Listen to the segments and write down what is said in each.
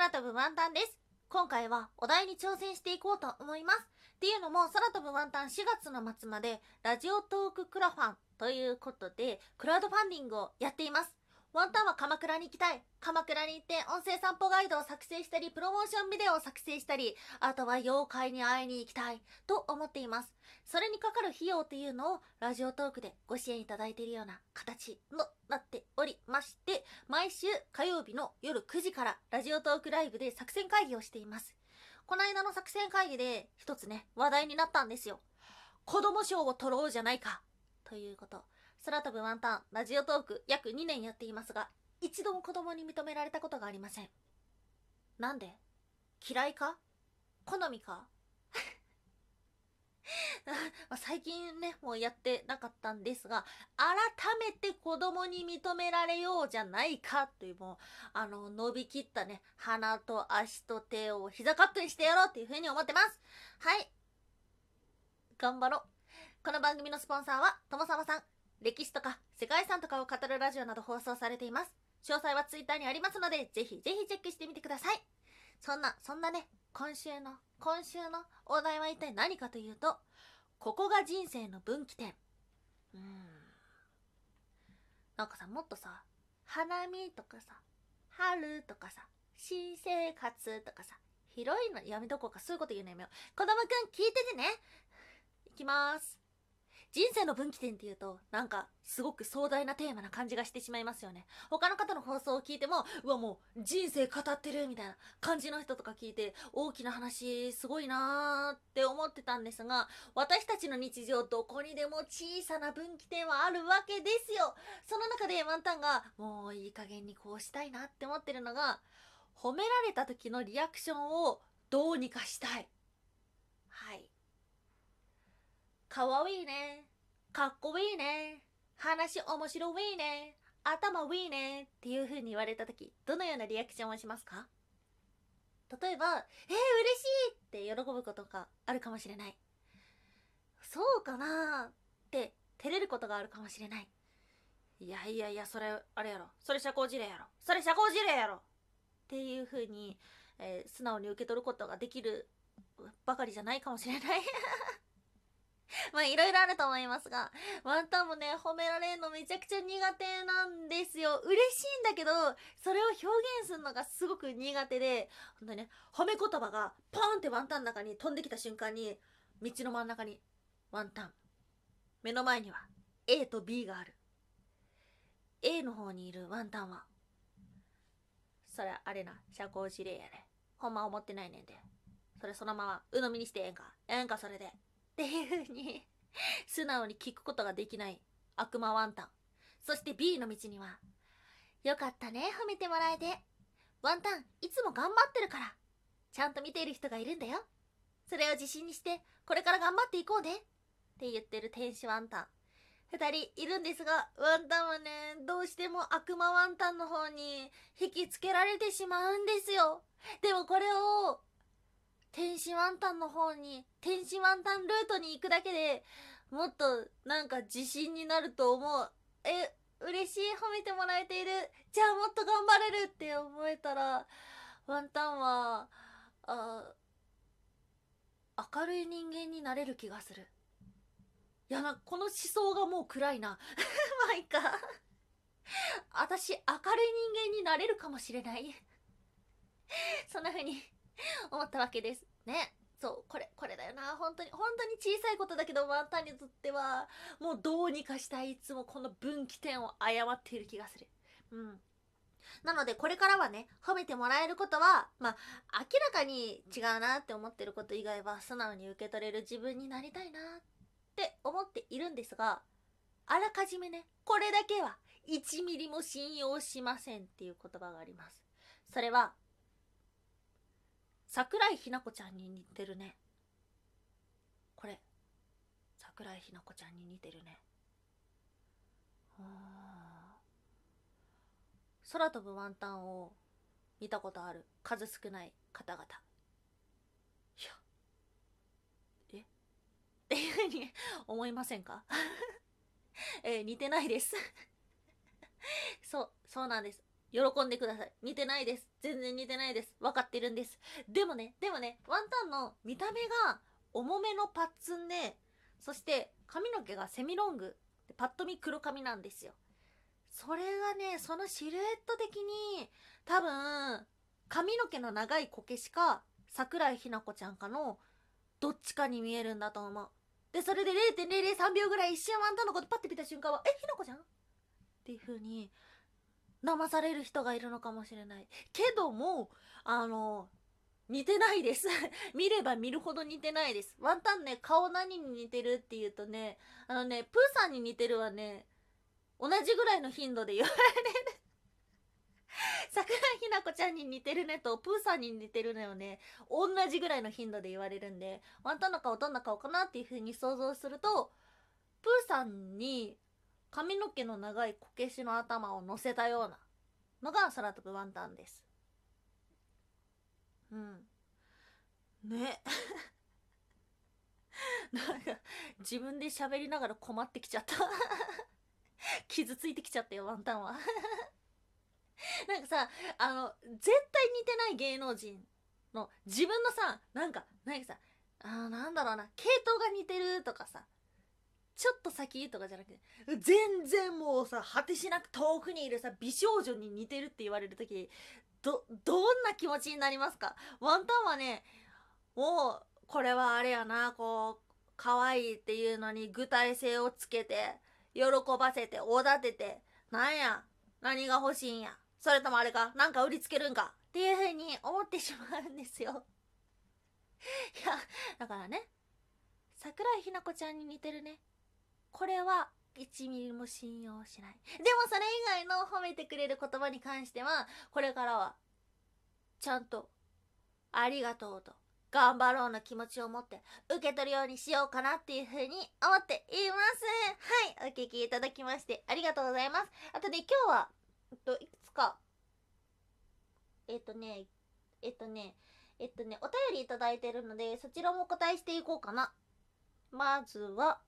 空飛ぶワンタンです。今回はお題に挑戦していこうと思います。っていうのも、空飛ぶワンタン4月の末まで、ラジオトーククラファンということで、クラウドファンディングをやっています。ワンタンは鎌倉に行きたい。鎌倉に行って音声散歩ガイドを作成したり、プロモーションビデオを作成したり、あとは妖怪に会いに行きたいと思っています。それにかかる費用っていうのをラジオトークでご支援いただいているような形のなっておりまして、毎週火曜日の夜9時からラジオトークライブで作戦会議をしています。この間の作戦会議で一つね、話題になったんですよ。子供賞を取ろうじゃないか。ということ。空飛ぶワンタン、ラジオトーク約2年やっていますが、一度も子供に認められたことがありません。なんで？嫌いか？好みか？最近ね、もうやってなかったんですが、改めて子供に認められようじゃないかというもう、あの、伸びきったね、鼻と足と手を膝カットにしてやろうっていうふうに思ってます。はい。頑張ろう。この番組のスポンサーは、ともさまさん。歴史とか世界遺産とかを語るラジオなど放送されています。詳細はツイッターにありますので、ぜひぜひチェックしてみてください。そんな、そんなね、今週の、今週のお題は一体何かというと、ここが人生の分岐点。うん。なんかさ、もっとさ、花見とかさ、春とかさ、新生活とかさ、広いのやめとこうか、そういうこと言うのやめよう。子供くん聞いててね。いきます。人生の分岐点っていうと、なんか、すごく壮大なテーマな感じがしてしまいますよね。他の方の放送を聞いても、うわ、もう、人生語ってるみたいな感じの人とか聞いて、大きな話、すごいなーって思ってたんですが、私たちの日常どこにでも小さな分岐点はあるわけですよ。その中でワンタンが、もういい加減にこうしたいなって思ってるのが、褒められた時のリアクションをどうにかしたい。はい。かわいいね。かっこいいね。話面白いね。頭いいね。っていう風に言われた時、どのようなリアクションをしますか？例えば、えー、嬉しいって喜ぶことがあるかもしれない。そうかなって照れることがあるかもしれない。いやいやいや、それ、あれやろ。それ社交辞令やろ。それ社交辞令やろ。っていう風に、えー素直に受け取ることができるばかりじゃないかもしれない。まあいろいろあると思いますが、ワンタンもね、褒められるのめちゃくちゃ苦手なんですよ。嬉しいんだけど、それを表現するのがすごく苦手で、ほんとね、褒め言葉がポーンってワンタンの中に飛んできた瞬間に、道の真ん中にワンタン。目の前には A と B がある。A の方にいるワンタンは、それあれな、社交辞令やで。ほんま思ってないねんで。それそのまま鵜呑みにしてええんか。ええんかそれで。っていう風に素直に聞くことができない悪魔ワンタン。そして B の道には、よかったね、褒めてもらえて。ワンタン、いつも頑張ってるから。ちゃんと見ている人がいるんだよ。それを自信にして、これから頑張っていこうね。って言ってる天使ワンタン。二人いるんですが、ワンタンはね、どうしても悪魔ワンタンの方に引きつけられてしまうんですよ。でもこれを、天使ワンタンの方に、天使ワンタンルートに行くだけでもっとなんか自信になると思う。え、嬉しい褒めてもらえている。じゃあもっと頑張れるって思えたら、ワンタンは、あ、明るい人間になれる気がする。いやな、この思想がもう暗いな。まあいいか。私、明るい人間になれるかもしれない。そんな風に思ったわけです。ね。そう、これ、これだよな。本当に、本当に小さいことだけど、ワンタンにとっては、もうどうにかしたい、いつもこの分岐点を誤っている気がする。うん。なので、これからはね、褒めてもらえることは、まあ、明らかに違うなって思ってること以外は、素直に受け取れる自分になりたいなって思っているんですが、あらかじめね、これだけは、1ミリも信用しませんっていう言葉があります。それは、桜井日奈子ちゃんに似てるね。これ、桜井日奈子ちゃんに似てるね。空飛ぶワンタンを見たことある数少ない方々。いや、え？っていうふうに思いませんか？えー似てないです。そう、そうなんです。喜んでください。似てないです。全然似てないです。分かってるんです。でもね、でもね、ワンタンの見た目が重めのパッツンで、そして髪の毛がセミロング。パッと見黒髪なんですよ。それがね、そのシルエット的に、多分、髪の毛の長いこけしか、桜井日奈子ちゃんかの、どっちかに見えるんだと思う。で、それで0.003秒ぐらい一瞬ワンタンのことパッて見た瞬間は、え、ひなこちゃん？っていう風に、騙される人がいるのかもしれない。けども、あの、似てないです。見れば見るほど似てないです。ワンタンね、顔何に似てるって言うとね、あのね、プーさんに似てるはね、同じぐらいの頻度で言われる。桜井日奈子ちゃんに似てるねと、プーさんに似てるのよね、同じぐらいの頻度で言われるんで、ワンタンの顔どんな顔かなっていう風に想像すると、プーさんに髪の毛の長いこけしの頭を乗せたようなのが空飛ぶワンタンです。うん。ね。なんか、自分で喋りながら困ってきちゃった 傷ついてきちゃったよ、ワンタンは なんかさ、あの、絶対似てない芸能人の自分のさ、なんか、なんかさ、あなんだろうな、系統が似てるとかさ、ちょっと先とかじゃなくて、全然もうさ、果てしなく遠くにいるさ、美少女に似てるって言われる時、ど、どんな気持ちになりますか？ワンタンはね、もう、これはあれやな、こう、可愛いっていうのに具体性をつけて、喜ばせて、おだてて、なんや、何が欲しいんや。それともあれか、なんか売りつけるんか。っていう風に思ってしまうんですよ。いや、だからね、桜井日奈子ちゃんに似てるね。これは1ミリも信用しない。でもそれ以外の褒めてくれる言葉に関しては、これからは、ちゃんと、ありがとうと、頑張ろうの気持ちを持って受け取るようにしようかなっていうふうに思っています。はい、お聞きいただきましてありがとうございます。あとで今日は、えっと、いくつか、えっとね、えっとね、えっとね、お便りいただいてるので、そちらもお答えしていこうかな。まずは、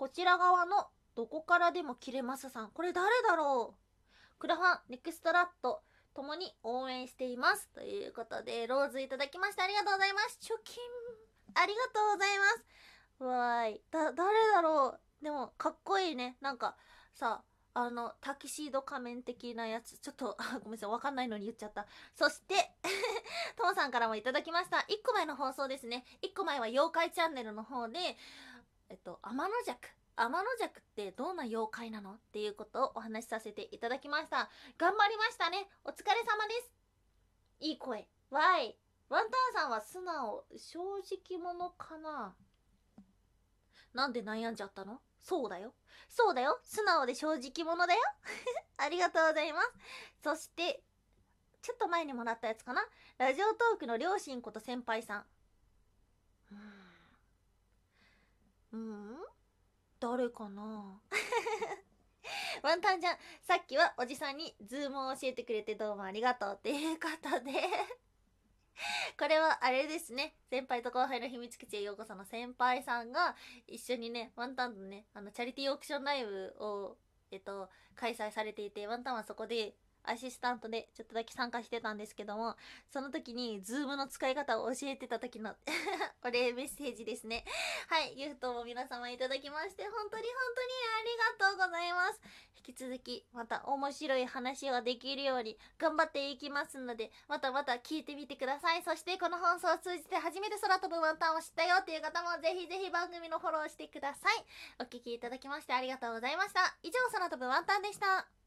こちら側のどこからでも切れますさん。これ誰だろう？クラファン、ネクストラット、ともに応援しています。ということで、ローズいただきましてありがとうございます。貯金、ありがとうございます。わーい。だ、誰だろう？でも、かっこいいね。なんか、さ、あの、タキシード仮面的なやつ。ちょっと、ごめんなさい。わかんないのに言っちゃった。そして、ともさんからもいただきました。1個前の放送ですね。1個前は妖怪チャンネルの方で、えっと、天の弱。天の弱ってどんな妖怪なのっていうことをお話しさせていただきました。頑張りましたね。お疲れ様です。いい声。わい。ワンタンさんは素直、正直者かななんで悩んじゃったの？そうだよ。そうだよ。素直で正直者だよ。ありがとうございます。そして、ちょっと前にもらったやつかなラジオトークの両親こと先輩さん。うん、誰かな？ワンタンちゃん、さっきはおじさんにズームを教えてくれてどうもありがとうっていうことで。これはあれですね。先輩と後輩の秘密基地へようこその先輩さんが一緒にね、ワンタンのね、あの、チャリティーオークションライブを、えっと、開催されていて、ワンタンはそこでアシスタントでちょっとだけ参加してたんですけども、その時にズームの使い方を教えてた時の お礼メッセージですね。はい、ギフトも皆様いただきまして、本当に本当にありがとうございます。引き続き、また面白い話ができるように頑張っていきますので、またまた聞いてみてください。そしてこの放送を通じて初めて空飛ぶワンタンを知ったよっていう方もぜひぜひ番組のフォローしてください。お聴きいただきましてありがとうございました。以上、空飛ぶワンタンでした。